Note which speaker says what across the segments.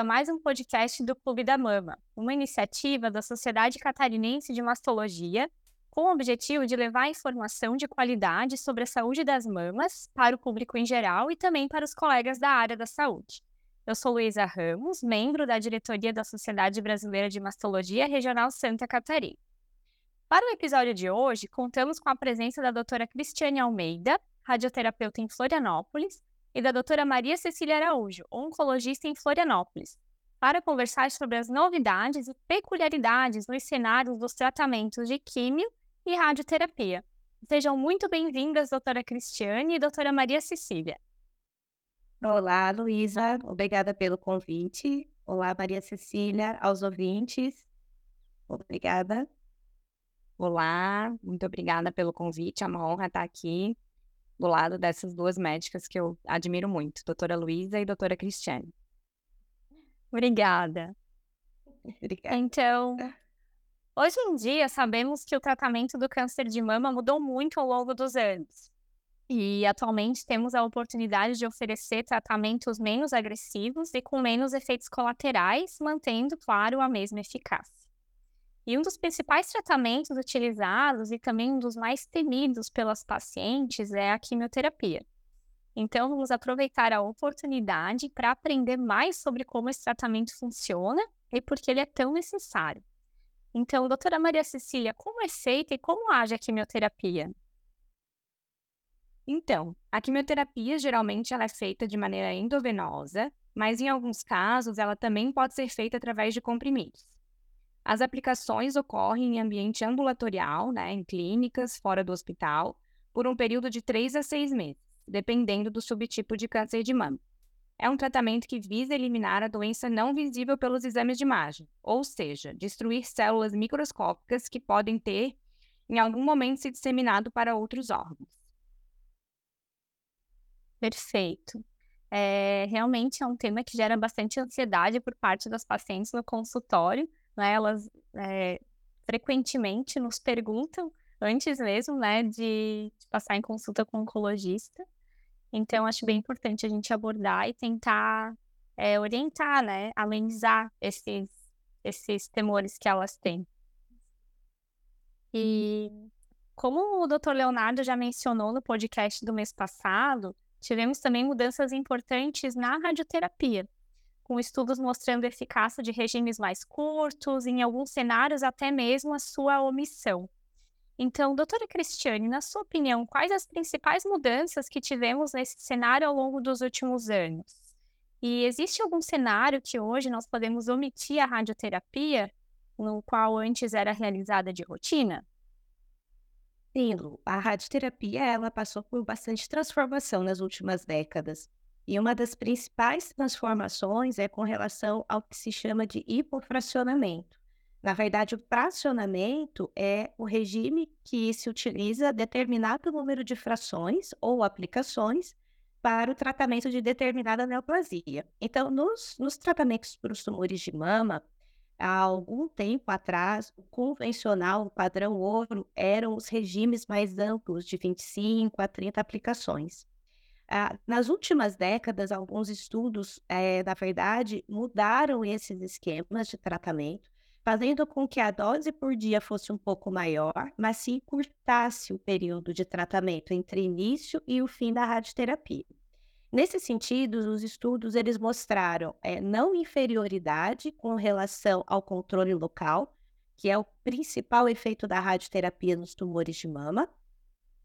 Speaker 1: A mais um podcast do Clube da Mama, uma iniciativa da Sociedade Catarinense de Mastologia, com o objetivo de levar informação de qualidade sobre a saúde das mamas para o público em geral e também para os colegas da área da saúde. Eu sou Luísa Ramos, membro da diretoria da Sociedade Brasileira de Mastologia Regional Santa Catarina. Para o episódio de hoje, contamos com a presença da doutora Cristiane Almeida, radioterapeuta em Florianópolis, e da doutora Maria Cecília Araújo, oncologista em Florianópolis, para conversar sobre as novidades e peculiaridades nos cenários dos tratamentos de químio e radioterapia. Sejam muito bem-vindas, doutora Cristiane e doutora Maria Cecília.
Speaker 2: Olá, Luísa, obrigada pelo convite. Olá, Maria Cecília, aos ouvintes. Obrigada.
Speaker 3: Olá, muito obrigada pelo convite, é uma honra estar aqui do lado dessas duas médicas que eu admiro muito, doutora Luísa e doutora Cristiane.
Speaker 1: Obrigada.
Speaker 2: Obrigada.
Speaker 1: Então, hoje em dia sabemos que o tratamento do câncer de mama mudou muito ao longo dos anos. E atualmente temos a oportunidade de oferecer tratamentos menos agressivos e com menos efeitos colaterais, mantendo, claro, a mesma eficácia. E um dos principais tratamentos utilizados e também um dos mais temidos pelas pacientes é a quimioterapia. Então, vamos aproveitar a oportunidade para aprender mais sobre como esse tratamento funciona e por que ele é tão necessário. Então, doutora Maria Cecília, como é feita e como age a quimioterapia?
Speaker 3: Então, a quimioterapia geralmente ela é feita de maneira endovenosa, mas em alguns casos ela também pode ser feita através de comprimidos. As aplicações ocorrem em ambiente ambulatorial, né, em clínicas, fora do hospital, por um período de 3 a 6 meses, dependendo do subtipo de câncer de mama. É um tratamento que visa eliminar a doença não visível pelos exames de imagem, ou seja, destruir células microscópicas que podem ter, em algum momento, se disseminado para outros órgãos.
Speaker 1: Perfeito. É, realmente é um tema que gera bastante ansiedade por parte das pacientes no consultório, né, elas é, frequentemente nos perguntam antes mesmo, né, de, de, passar em consulta com um oncologista. Então, acho bem importante a gente abordar e tentar é, orientar, né, amenizar esses, esses temores que elas têm. E como o Dr. Leonardo já mencionou no podcast do mês passado, tivemos também mudanças importantes na radioterapia com estudos mostrando eficácia de regimes mais curtos, em alguns cenários até mesmo a sua omissão. Então, doutora Cristiane, na sua opinião, quais as principais mudanças que tivemos nesse cenário ao longo dos últimos anos? E existe algum cenário que hoje nós podemos omitir a radioterapia, no qual antes era realizada de rotina?
Speaker 2: Sim, Lu. A radioterapia ela passou por bastante transformação nas últimas décadas. E uma das principais transformações é com relação ao que se chama de hipofracionamento. Na verdade, o fracionamento é o regime que se utiliza determinado número de frações ou aplicações para o tratamento de determinada neoplasia. Então, nos, nos tratamentos para os tumores de mama, há algum tempo atrás, o convencional, o padrão ouro, eram os regimes mais amplos, de 25 a 30 aplicações. Ah, nas últimas décadas, alguns estudos, é, na verdade, mudaram esses esquemas de tratamento, fazendo com que a dose por dia fosse um pouco maior, mas se encurtasse o período de tratamento entre início e o fim da radioterapia. Nesse sentido, os estudos eles mostraram é, não inferioridade com relação ao controle local, que é o principal efeito da radioterapia nos tumores de mama,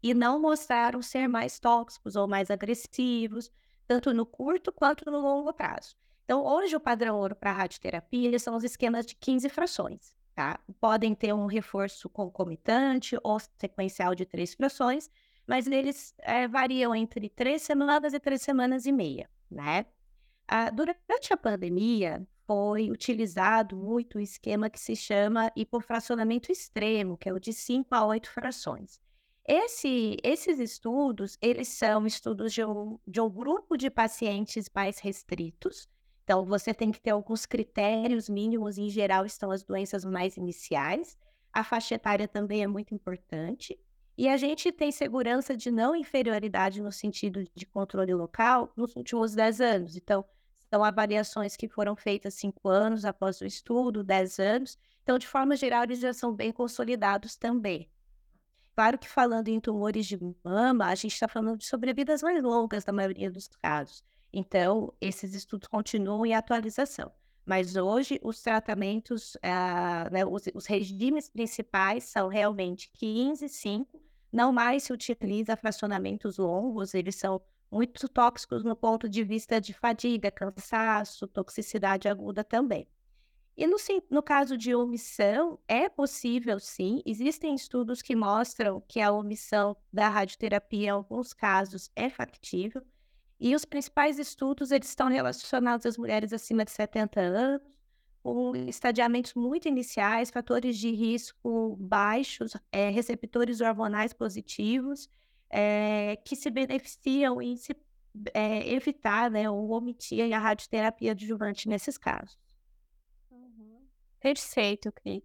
Speaker 2: e não mostraram ser mais tóxicos ou mais agressivos, tanto no curto quanto no longo prazo. Então, hoje o padrão ouro para radioterapia são os esquemas de 15 frações, tá? Podem ter um reforço concomitante ou sequencial de três frações, mas eles é, variam entre três semanas e três semanas e meia, né? Ah, durante a pandemia, foi utilizado muito o esquema que se chama hipofracionamento extremo, que é o de 5 a 8 frações. Esse, esses estudos, eles são estudos de um, de um grupo de pacientes mais restritos. Então, você tem que ter alguns critérios mínimos, em geral, estão as doenças mais iniciais. A faixa etária também é muito importante. E a gente tem segurança de não inferioridade no sentido de controle local nos últimos 10 anos. Então, são avaliações que foram feitas cinco anos após o estudo, dez anos. Então, de forma geral, eles já são bem consolidados também. Claro que falando em tumores de mama, a gente está falando de sobrevidas mais longas na maioria dos casos. Então, esses estudos continuam em atualização. Mas hoje, os tratamentos, ah, né, os, os, regimes principais são realmente 15, 5. Não mais se utiliza fracionamentos longos, eles são muito tóxicos no ponto de vista de fadiga, cansaço, toxicidade aguda também. E no, no, caso de omissão, é possível sim, existem estudos que mostram que a omissão da radioterapia, em alguns casos, é factível. E os principais estudos eles estão relacionados às mulheres acima de 70 anos, com estadiamentos muito iniciais, fatores de risco baixos, é, receptores hormonais positivos, é, que se beneficiam em se é, evitar né, ou omitir a radioterapia adjuvante nesses casos.
Speaker 1: Perfeito, Cris.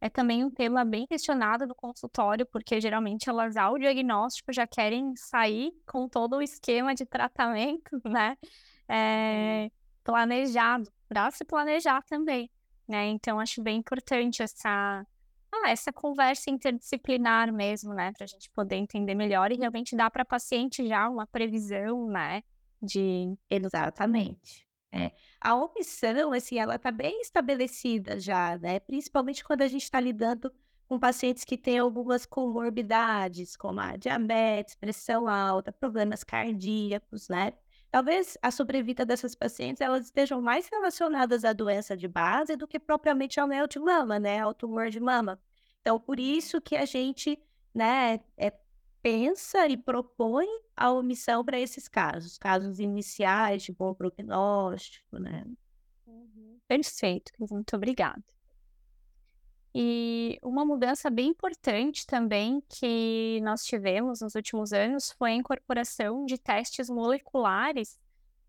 Speaker 1: É também um tema bem questionado no consultório, porque geralmente elas, ao diagnóstico, já querem sair com todo o esquema de tratamento, né? É, planejado, para se planejar também, né? Então, acho bem importante essa, ah, essa conversa interdisciplinar mesmo, né? Para a gente poder entender melhor e realmente dar para a paciente já uma previsão, né? De.
Speaker 2: Exatamente. É. A omissão, assim, ela está bem estabelecida já, né? Principalmente quando a gente está lidando com pacientes que têm algumas comorbidades, como a diabetes, pressão alta, problemas cardíacos, né? Talvez a sobrevida dessas pacientes elas estejam mais relacionadas à doença de base do que propriamente ao neo de mama, né? Ao tumor de mama. Então, por isso que a gente, né, é, pensa e propõe a omissão para esses casos, casos iniciais de bom prognóstico, né?
Speaker 1: Uhum. Perfeito, muito obrigada. E uma mudança bem importante também que nós tivemos nos últimos anos foi a incorporação de testes moleculares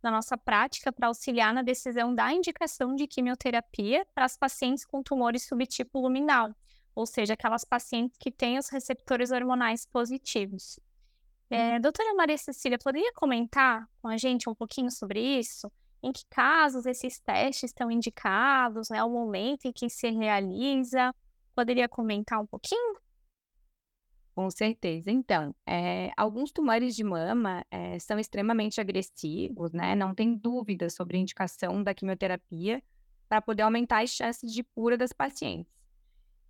Speaker 1: na nossa prática para auxiliar na decisão da indicação de quimioterapia para as pacientes com tumores subtipo luminal, ou seja, aquelas pacientes que têm os receptores hormonais positivos. É, doutora Maria Cecília, poderia comentar com a gente um pouquinho sobre isso? Em que casos esses testes estão indicados, né? O momento em que se realiza? Poderia comentar um pouquinho?
Speaker 3: Com certeza. Então, é, alguns tumores de mama é, são extremamente agressivos, né? Não tem dúvida sobre a indicação da quimioterapia para poder aumentar as chances de cura das pacientes.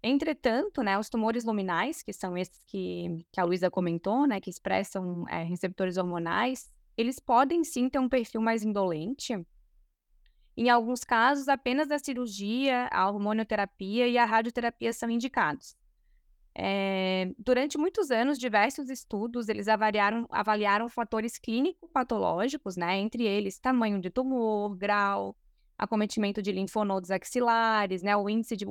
Speaker 3: Entretanto, né, os tumores luminais, que são esses que, que a Luísa comentou, né, que expressam é, receptores hormonais, eles podem sim ter um perfil mais indolente. Em alguns casos, apenas a cirurgia, a hormonioterapia e a radioterapia são indicados. É, durante muitos anos, diversos estudos eles avaliaram, avaliaram fatores clínico-patológicos, né, entre eles tamanho de tumor, grau, acometimento de linfonodos axilares, né, o índice de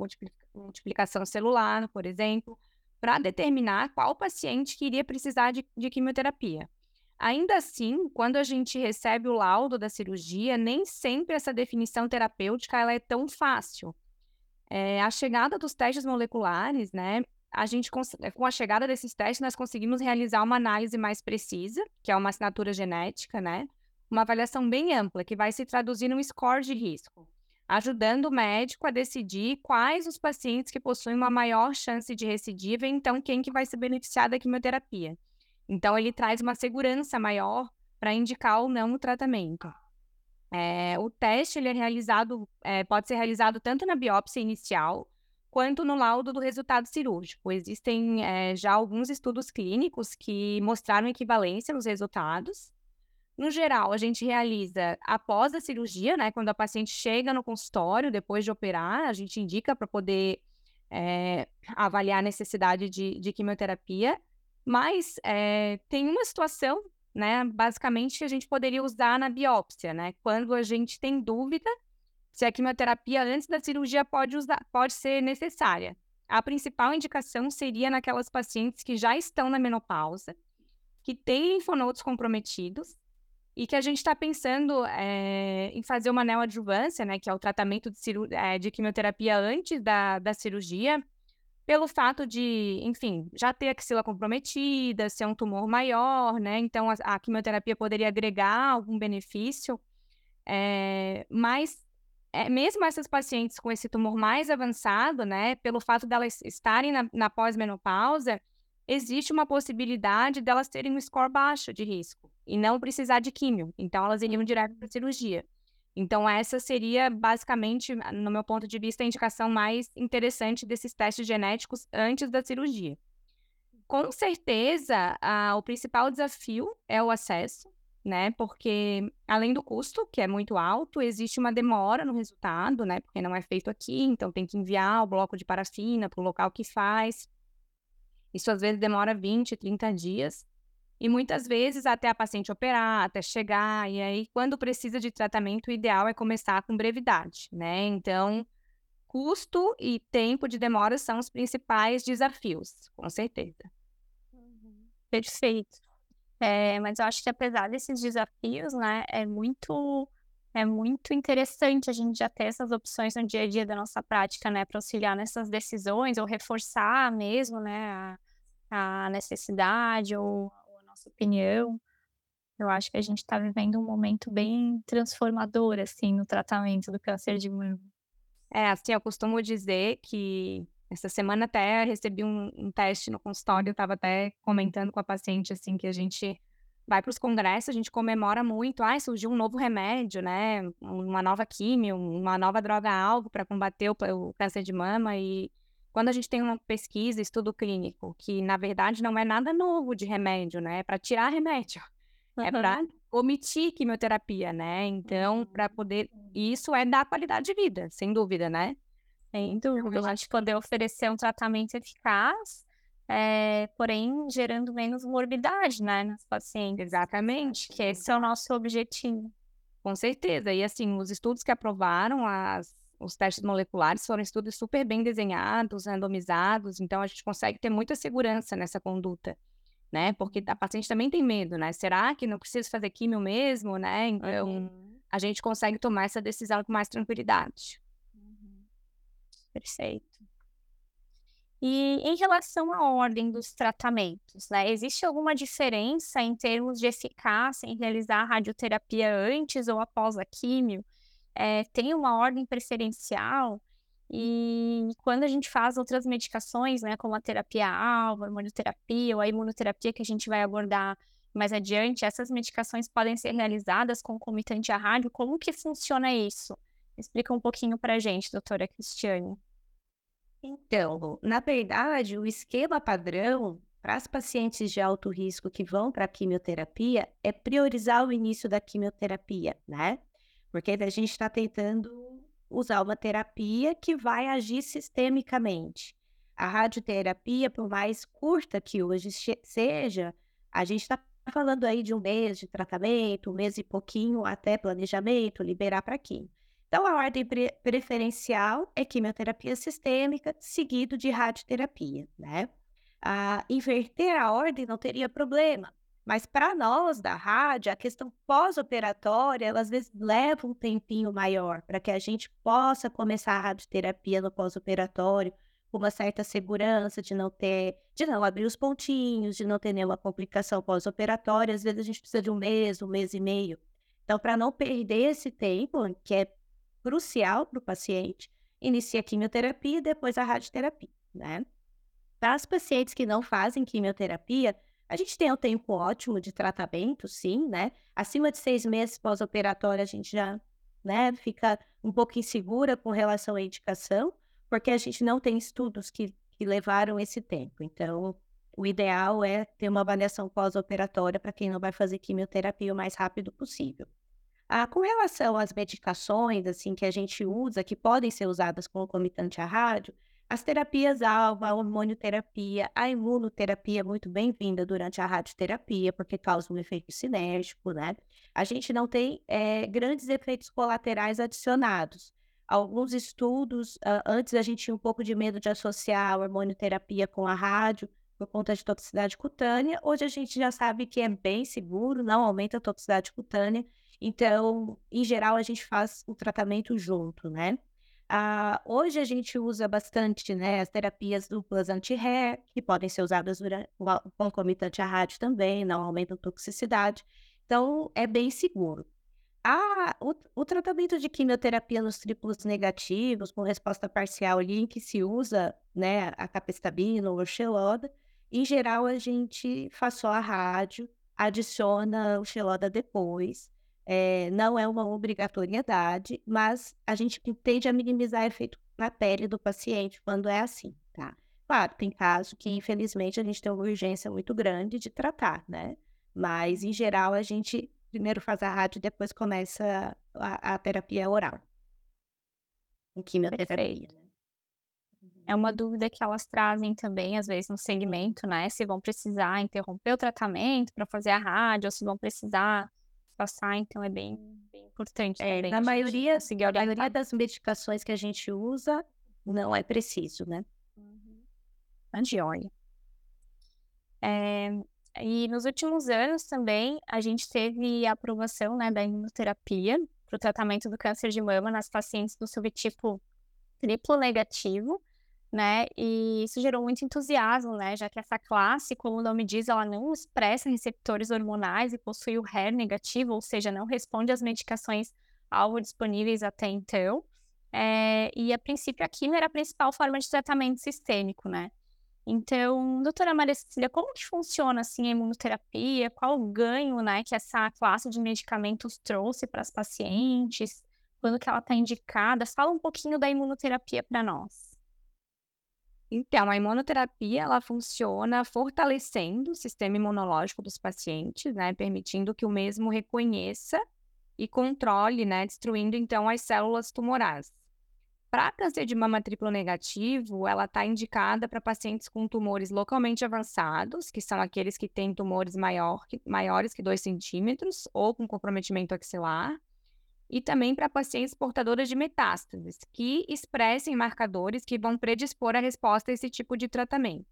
Speaker 3: multiplicação celular, por exemplo, para determinar qual paciente que iria precisar de, de quimioterapia. Ainda assim, quando a gente recebe o laudo da cirurgia, nem sempre essa definição terapêutica ela é tão fácil. É, a chegada dos testes moleculares, né, a gente, com a chegada desses testes, nós conseguimos realizar uma análise mais precisa, que é uma assinatura genética, né, uma avaliação bem ampla, que vai se traduzir num score de risco, ajudando o médico a decidir quais os pacientes que possuem uma maior chance de recidiva então quem que vai se beneficiar da quimioterapia. Então, ele traz uma segurança maior para indicar ou não o tratamento. É, o teste ele é realizado, é, pode ser realizado tanto na biópsia inicial quanto no laudo do resultado cirúrgico. Existem é, já alguns estudos clínicos que mostraram equivalência nos resultados. No geral, a gente realiza após a cirurgia, né? Quando a paciente chega no consultório, depois de operar, a gente indica para poder é, avaliar a necessidade de, de quimioterapia. Mas é, tem uma situação, né? Basicamente, que a gente poderia usar na biópsia, né? Quando a gente tem dúvida se a quimioterapia antes da cirurgia pode, usar, pode ser necessária. A principal indicação seria naquelas pacientes que já estão na menopausa, que têm linfonodos comprometidos e que a gente está pensando é, em fazer uma neoadjuvância, né, que é o tratamento de, é, de quimioterapia antes da, da cirurgia, pelo fato de, enfim, já ter a axila comprometida, ser um tumor maior, né, então a, a quimioterapia poderia agregar algum benefício. É, mas é, mesmo essas pacientes com esse tumor mais avançado, né, pelo fato delas estarem na, na pós-menopausa, existe uma possibilidade delas terem um score baixo de risco e não precisar de químio. Então, elas iriam direto para a cirurgia. Então, essa seria basicamente, no meu ponto de vista, a indicação mais interessante desses testes genéticos antes da cirurgia. Com certeza, a, o principal desafio é o acesso, né? Porque além do custo, que é muito alto, existe uma demora no resultado, né? Porque não é feito aqui, então tem que enviar o bloco de parafina para o local que faz. Isso às vezes demora 20, 30 dias. E muitas vezes até a paciente operar, até chegar, e aí quando precisa de tratamento, o ideal é começar com brevidade, né? Então, custo e tempo de demora são os principais desafios, com certeza.
Speaker 1: Perfeito. É, mas eu acho que apesar desses desafios, né, é muito é muito interessante a gente já ter essas opções no dia a dia da nossa prática, né, para auxiliar nessas decisões ou reforçar mesmo, né, a, a necessidade ou, ou, a nossa opinião. Eu acho que a gente está vivendo um momento bem transformador, assim, no tratamento do câncer de mama.
Speaker 3: É, assim, eu costumo dizer que essa semana até recebi um, um teste no consultório, eu estava até comentando com a paciente, assim, que a gente vai para os congressos, a gente comemora muito, ah, surgiu um novo remédio, né, uma nova químio, uma nova droga-alvo para combater o, o câncer de mama e quando a gente tem uma pesquisa, estudo clínico, que na verdade não é nada novo de remédio, né? É para tirar remédio. Uhum. É para omitir quimioterapia, né? Então, para poder. Isso é dar qualidade de vida, sem dúvida, né?
Speaker 1: Sem dúvida. A gente poder oferecer um tratamento eficaz, é, porém gerando menos morbidade, né, nas pacientes.
Speaker 3: Exatamente.
Speaker 1: Que esse é o nosso objetivo.
Speaker 3: Com certeza. E assim, os estudos que aprovaram as, os testes moleculares foram estudos super bem desenhados, randomizados, então a gente consegue ter muita segurança nessa conduta. Né? Porque a paciente também tem medo, né? Será que não preciso fazer químio mesmo, né? Então, uhum. a gente consegue tomar essa decisão com mais tranquilidade.
Speaker 1: Perfeito. E em relação à ordem dos tratamentos, né, existe alguma diferença em termos de eficácia em realizar a radioterapia antes ou após a químio? É, tem uma ordem preferencial? E quando a gente faz outras medicações, né, como a terapia-alvo, a hormonioterapia ou a imunoterapia que a gente vai abordar mais adiante, essas medicações podem ser realizadas concomitante à rádio. Como que funciona isso? Explica um pouquinho para a gente, doutora Cristiane.
Speaker 2: Então, na verdade, o esquema padrão para as pacientes de alto risco que vão para a quimioterapia é priorizar o início da quimioterapia, né? Porque a gente está tentando usar uma terapia que vai agir sistemicamente. A radioterapia, por mais curta que hoje seja, a gente está falando aí de um mês de tratamento, um mês e pouquinho até planejamento, liberar para quimio. Então, a ordem pre preferencial é quimioterapia sistêmica, seguido de radioterapia, né? Inverter a ordem não teria problema, mas para nós da rádio, a questão pós-operatória, ela às vezes leva um tempinho maior para que a gente possa começar a radioterapia no pós-operatório com uma certa segurança de não ter, de não abrir os pontinhos, de não ter nenhuma complicação pós-operatória. Às vezes a gente precisa de um mês, um mês e meio. Então, para não perder esse tempo, que é crucial para o paciente, inicia a quimioterapia e depois a radioterapia, né? Para as pacientes que não fazem quimioterapia, a gente tem um tempo ótimo de tratamento, sim, né? Acima de seis meses pós-operatório, a gente já né, fica um pouco insegura com relação à indicação, porque a gente não tem estudos que, que levaram esse tempo. Então, o ideal é ter uma avaliação pós-operatória para quem não vai fazer quimioterapia o mais rápido possível. Ah, com relação às medicações assim que a gente usa, que podem ser usadas concomitante à rádio, as terapias-alvo, a hormonioterapia, a imunoterapia é muito bem-vinda durante a radioterapia, porque causa um efeito sinérgico, né? A gente não tem é, grandes efeitos colaterais adicionados. Alguns estudos, antes a gente tinha um pouco de medo de associar a hormonioterapia com a rádio, por conta de toxicidade cutânea. Hoje a gente já sabe que é bem seguro, não aumenta a toxicidade cutânea então, em geral, a gente faz o tratamento junto, né? Ah, hoje a gente usa bastante né, as terapias duplas anti-RER, que podem ser usadas concomitante à rádio também, não aumentam a toxicidade. Então, é bem seguro. Ah, o, o tratamento de quimioterapia nos triplos negativos, com resposta parcial ali, em que se usa né, a capestabina ou o xeloda, em geral a gente faz só a rádio, adiciona o xeloda depois. É, não é uma obrigatoriedade, mas a gente tende a minimizar efeito na pele do paciente quando é assim, tá? Claro, tem casos que, infelizmente, a gente tem uma urgência muito grande de tratar, né? Mas, em geral, a gente primeiro faz a rádio e depois começa a, a terapia oral.
Speaker 1: Em quimioterapia. É uma dúvida que elas trazem também, às vezes, no segmento, né? Se vão precisar interromper o tratamento para fazer a rádio, ou se vão precisar passar, então é bem, bem importante.
Speaker 2: É,
Speaker 1: também,
Speaker 2: na maioria, a maioria das medicações que a gente usa, não é preciso, né?
Speaker 1: Uhum. Angiolha. É, e nos últimos anos também a gente teve a aprovação né, da imunoterapia para o tratamento do câncer de mama nas pacientes do subtipo triplo negativo, né? E isso gerou muito entusiasmo, né? Já que essa classe, como o nome diz, ela não expressa receptores hormonais e possui o HER negativo, ou seja, não responde às medicações alvo disponíveis até então. É, e a princípio a quimio era a principal forma de tratamento sistêmico, né? Então, doutora Maria Cecília, como que funciona assim a imunoterapia? Qual o ganho, né, que essa classe de medicamentos trouxe para as pacientes? Quando que ela está indicada? Fala um pouquinho da imunoterapia para nós.
Speaker 3: Então, a imunoterapia, ela funciona fortalecendo o sistema imunológico dos pacientes, né, permitindo que o mesmo reconheça e controle, né, destruindo então as células tumorais. Para câncer de mama triplo negativo, ela está indicada para pacientes com tumores localmente avançados, que são aqueles que têm tumores maior, maiores que 2 centímetros ou com comprometimento axilar, e também para pacientes portadoras de metástases, que expressem marcadores que vão predispor a resposta a esse tipo de tratamento.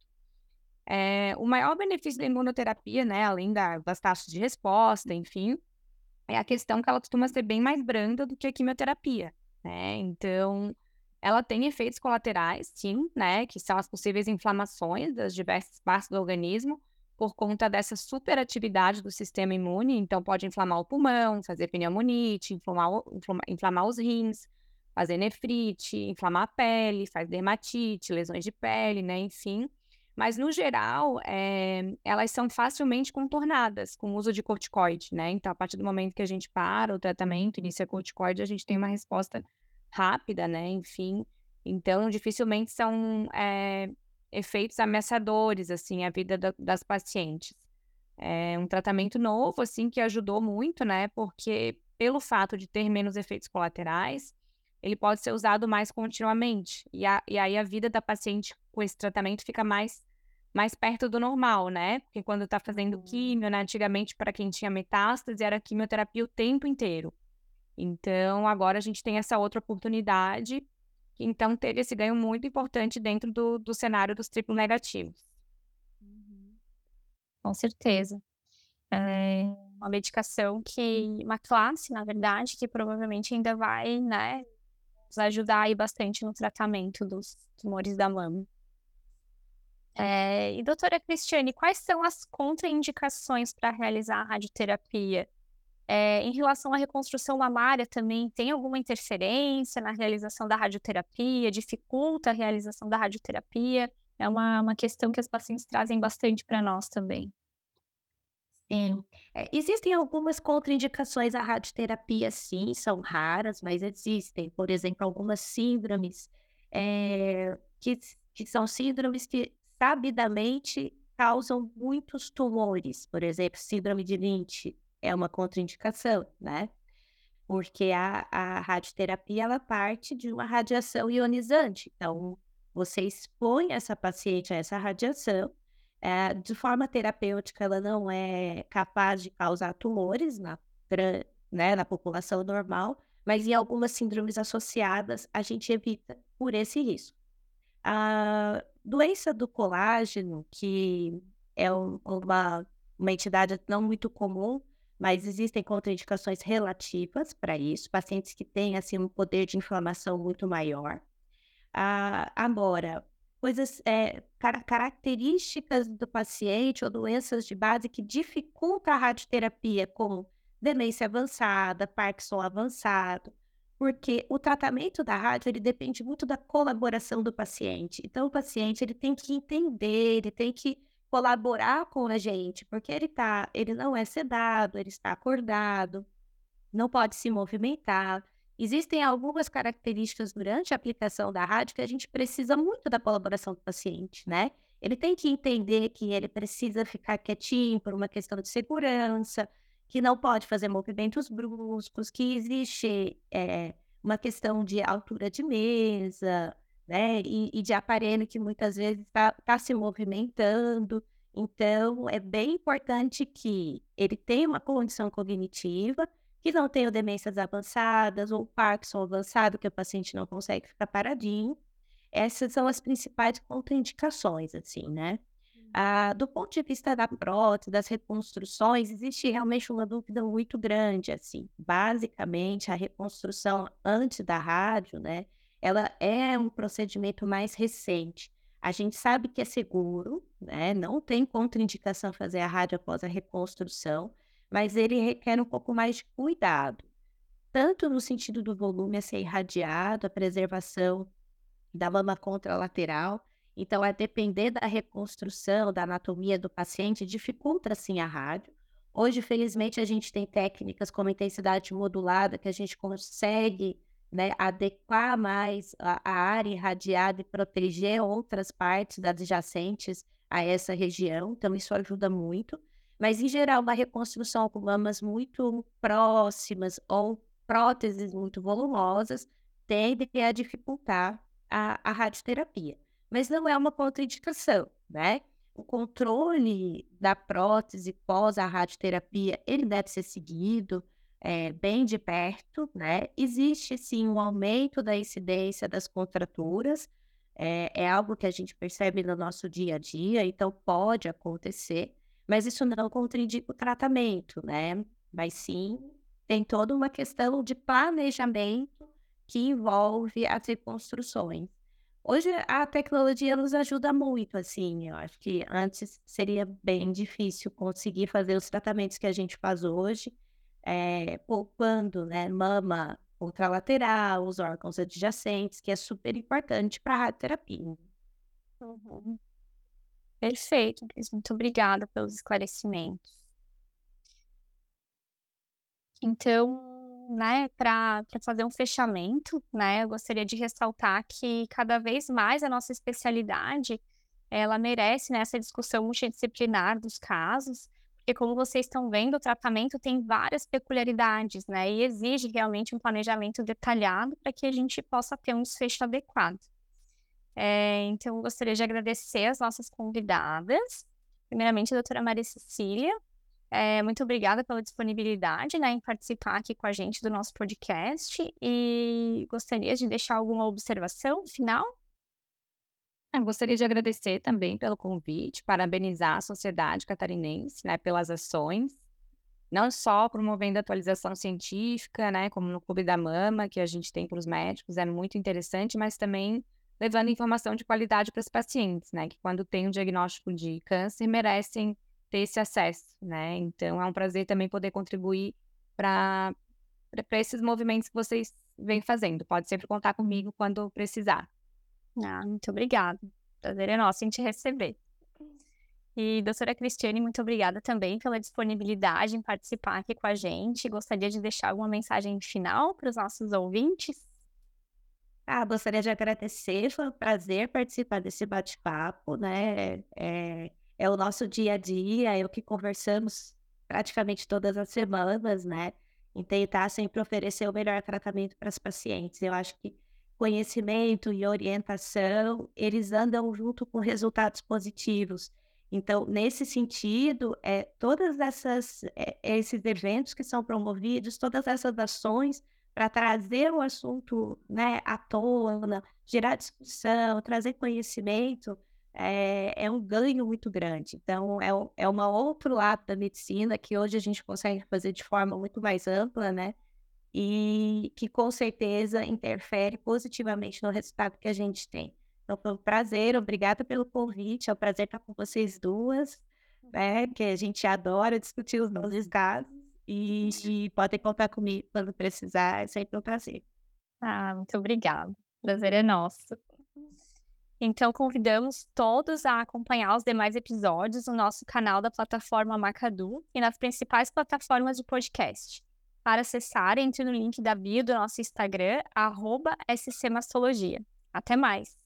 Speaker 3: É, o maior benefício da imunoterapia, né, além da, das taxas de resposta, enfim, é a questão que ela costuma ser bem mais branda do que a quimioterapia. Né? Então, ela tem efeitos colaterais, sim, né? Que são as possíveis inflamações das diversas partes do organismo por conta dessa superatividade do sistema imune. Então, pode inflamar o pulmão, fazer pneumonite, inflamar, inflamar, inflamar os rins, fazer nefrite, inflamar a pele, faz dermatite, lesões de pele, né? Enfim. Mas, no geral, é, elas são facilmente contornadas com o uso de corticoide, né? Então, a partir do momento que a gente para o tratamento, inicia corticoide, a gente tem uma resposta rápida, né? Enfim, então dificilmente são é, efeitos ameaçadores, assim, a vida da, das pacientes. É um tratamento novo, assim, que ajudou muito, né? Porque pelo fato de ter menos efeitos colaterais, ele pode ser usado mais continuamente. E, a, e aí a vida da paciente com esse tratamento fica mais, mais perto do normal, né? Porque quando está fazendo uhum. químio, né? Antigamente, para quem tinha metástase, era quimioterapia o tempo inteiro. Então, agora a gente tem essa outra oportunidade, então teve esse ganho muito importante dentro do, do cenário dos triplo negativos.
Speaker 1: Uhum. Com certeza. É uma medicação que, uma classe, na verdade, que provavelmente ainda vai, né, nos ajudar aí bastante no tratamento dos tumores da mama. É, e doutora Cristiane, quais são as contraindicações para realizar a radioterapia? É, em relação à reconstrução mamária também, tem alguma interferência na realização da radioterapia? Dificulta a realização da radioterapia? É uma, uma questão que as pacientes trazem bastante para nós também.
Speaker 2: Sim. É, existem algumas contraindicações à radioterapia, sim, são raras, mas existem. Por exemplo, algumas síndromes é, que, que são síndromes que sabidamente causam muitos tumores. Por exemplo, síndrome de Lynch, é uma contraindicação, né? Porque a, a radioterapia ela parte de uma radiação ionizante. Então, você expõe essa paciente a essa radiação. É, de forma terapêutica, ela não é capaz de causar tumores na, né, na população normal, mas em algumas síndromes associadas, a gente evita por esse risco. A doença do colágeno, que é uma, uma entidade não muito comum, mas existem contraindicações relativas para isso, pacientes que têm assim um poder de inflamação muito maior. Ah, agora, coisas é, car características do paciente ou doenças de base que dificultam a radioterapia, como demência avançada, Parkinson avançado, porque o tratamento da rádio ele depende muito da colaboração do paciente. Então, o paciente ele tem que entender, ele tem que colaborar com a gente, porque ele tá, ele não é sedado, ele está acordado, não pode se movimentar. Existem algumas características durante a aplicação da rádio que a gente precisa muito da colaboração do paciente, né? Ele tem que entender que ele precisa ficar quietinho por uma questão de segurança, que não pode fazer movimentos bruscos, que existe é, uma questão de altura de mesa, né? E, e de aparelho que muitas vezes está tá se movimentando. Então, é bem importante que ele tenha uma condição cognitiva, que não tenha demências avançadas ou Parkinson avançado, que o paciente não consegue ficar paradinho. Essas são as principais contraindicações, assim, né? Hum. Ah, do ponto de vista da prótese, das reconstruções, existe realmente uma dúvida muito grande, assim. Basicamente, a reconstrução antes da rádio, né? Ela é um procedimento mais recente. A gente sabe que é seguro, né? Não tem contraindicação fazer a rádio após a reconstrução, mas ele requer um pouco mais de cuidado, tanto no sentido do volume a ser irradiado, a preservação da mama contralateral. Então, a depender da reconstrução, da anatomia do paciente, dificulta sim a rádio. Hoje, felizmente, a gente tem técnicas como intensidade modulada que a gente consegue né, adequar mais a, a, área irradiada e proteger outras partes adjacentes a essa região, então isso ajuda muito. Mas, em geral, uma reconstrução com mamas muito próximas ou próteses muito volumosas tende a dificultar a, a radioterapia. Mas não é uma contraindicação, né? O controle da prótese pós a radioterapia, ele deve ser seguido, é, bem de perto, né? Existe sim um aumento da incidência das contraturas, é, é, algo que a gente percebe no nosso dia a dia, então pode acontecer, mas isso não contraindica o tratamento, né? Mas sim tem toda uma questão de planejamento que envolve as reconstruções. Hoje a tecnologia nos ajuda muito, assim, eu acho que antes seria bem difícil conseguir fazer os tratamentos que a gente faz hoje é, poupando né, mama ultralateral, os órgãos adjacentes, que é super importante para a radioterapia.
Speaker 1: Uhum. Perfeito, Cris. Muito obrigada pelos esclarecimentos. Então, né, para fazer um fechamento, né, eu gostaria de ressaltar que cada vez mais a nossa especialidade ela merece né, essa discussão multidisciplinar dos casos, porque como vocês estão vendo, o tratamento tem várias peculiaridades, né? E exige realmente um planejamento detalhado para que a gente possa ter um desfecho adequado. É, então, eu gostaria de agradecer as nossas convidadas. Primeiramente, a doutora Maria Cecília. É, muito obrigada pela disponibilidade né, em participar aqui com a gente do nosso podcast. E gostaria de deixar alguma observação final?
Speaker 3: Eu gostaria de agradecer também pelo convite, parabenizar a sociedade catarinense, né, pelas ações, não só promovendo atualização científica, né, como no Clube da Mama, que a gente tem para os médicos, é muito interessante, mas também levando informação de qualidade para os pacientes, né, que quando tem um diagnóstico de câncer merecem ter esse acesso, né, então é um prazer também poder contribuir para esses movimentos que vocês vêm fazendo. Pode sempre contar comigo quando precisar.
Speaker 1: Ah, muito obrigada. Prazer é nosso em te receber. E, doutora Cristiane, muito obrigada também pela disponibilidade em participar aqui com a gente. Gostaria de deixar alguma mensagem final para os nossos ouvintes?
Speaker 2: Ah, gostaria de agradecer, foi um prazer participar desse bate-papo, né? É, é o nosso dia a dia, é o que conversamos praticamente todas as semanas, né? Em tentar sempre oferecer o melhor tratamento para os pacientes. Eu acho que conhecimento e orientação, eles andam junto com resultados positivos. Então, nesse sentido, é, todas essas é, esses eventos que são promovidos, todas essas ações para trazer o assunto né, à tona, gerar discussão, trazer conhecimento, é, é um ganho muito grande. Então, é, é um outro lado da medicina que hoje a gente consegue fazer de forma muito mais ampla, né? E que com certeza interfere positivamente no resultado que a gente tem. Então foi um prazer, obrigada pelo convite, é um prazer estar com vocês duas, né? Que a gente adora discutir os nossos casos. E, e podem contar comigo quando precisar, é sempre um prazer.
Speaker 1: Ah, muito obrigada. Prazer é nosso. Então, convidamos todos a acompanhar os demais episódios no nosso canal da plataforma Macadu e nas principais plataformas de podcast. Para acessar, entre no link da bio do nosso Instagram, arroba scmastologia. Até mais!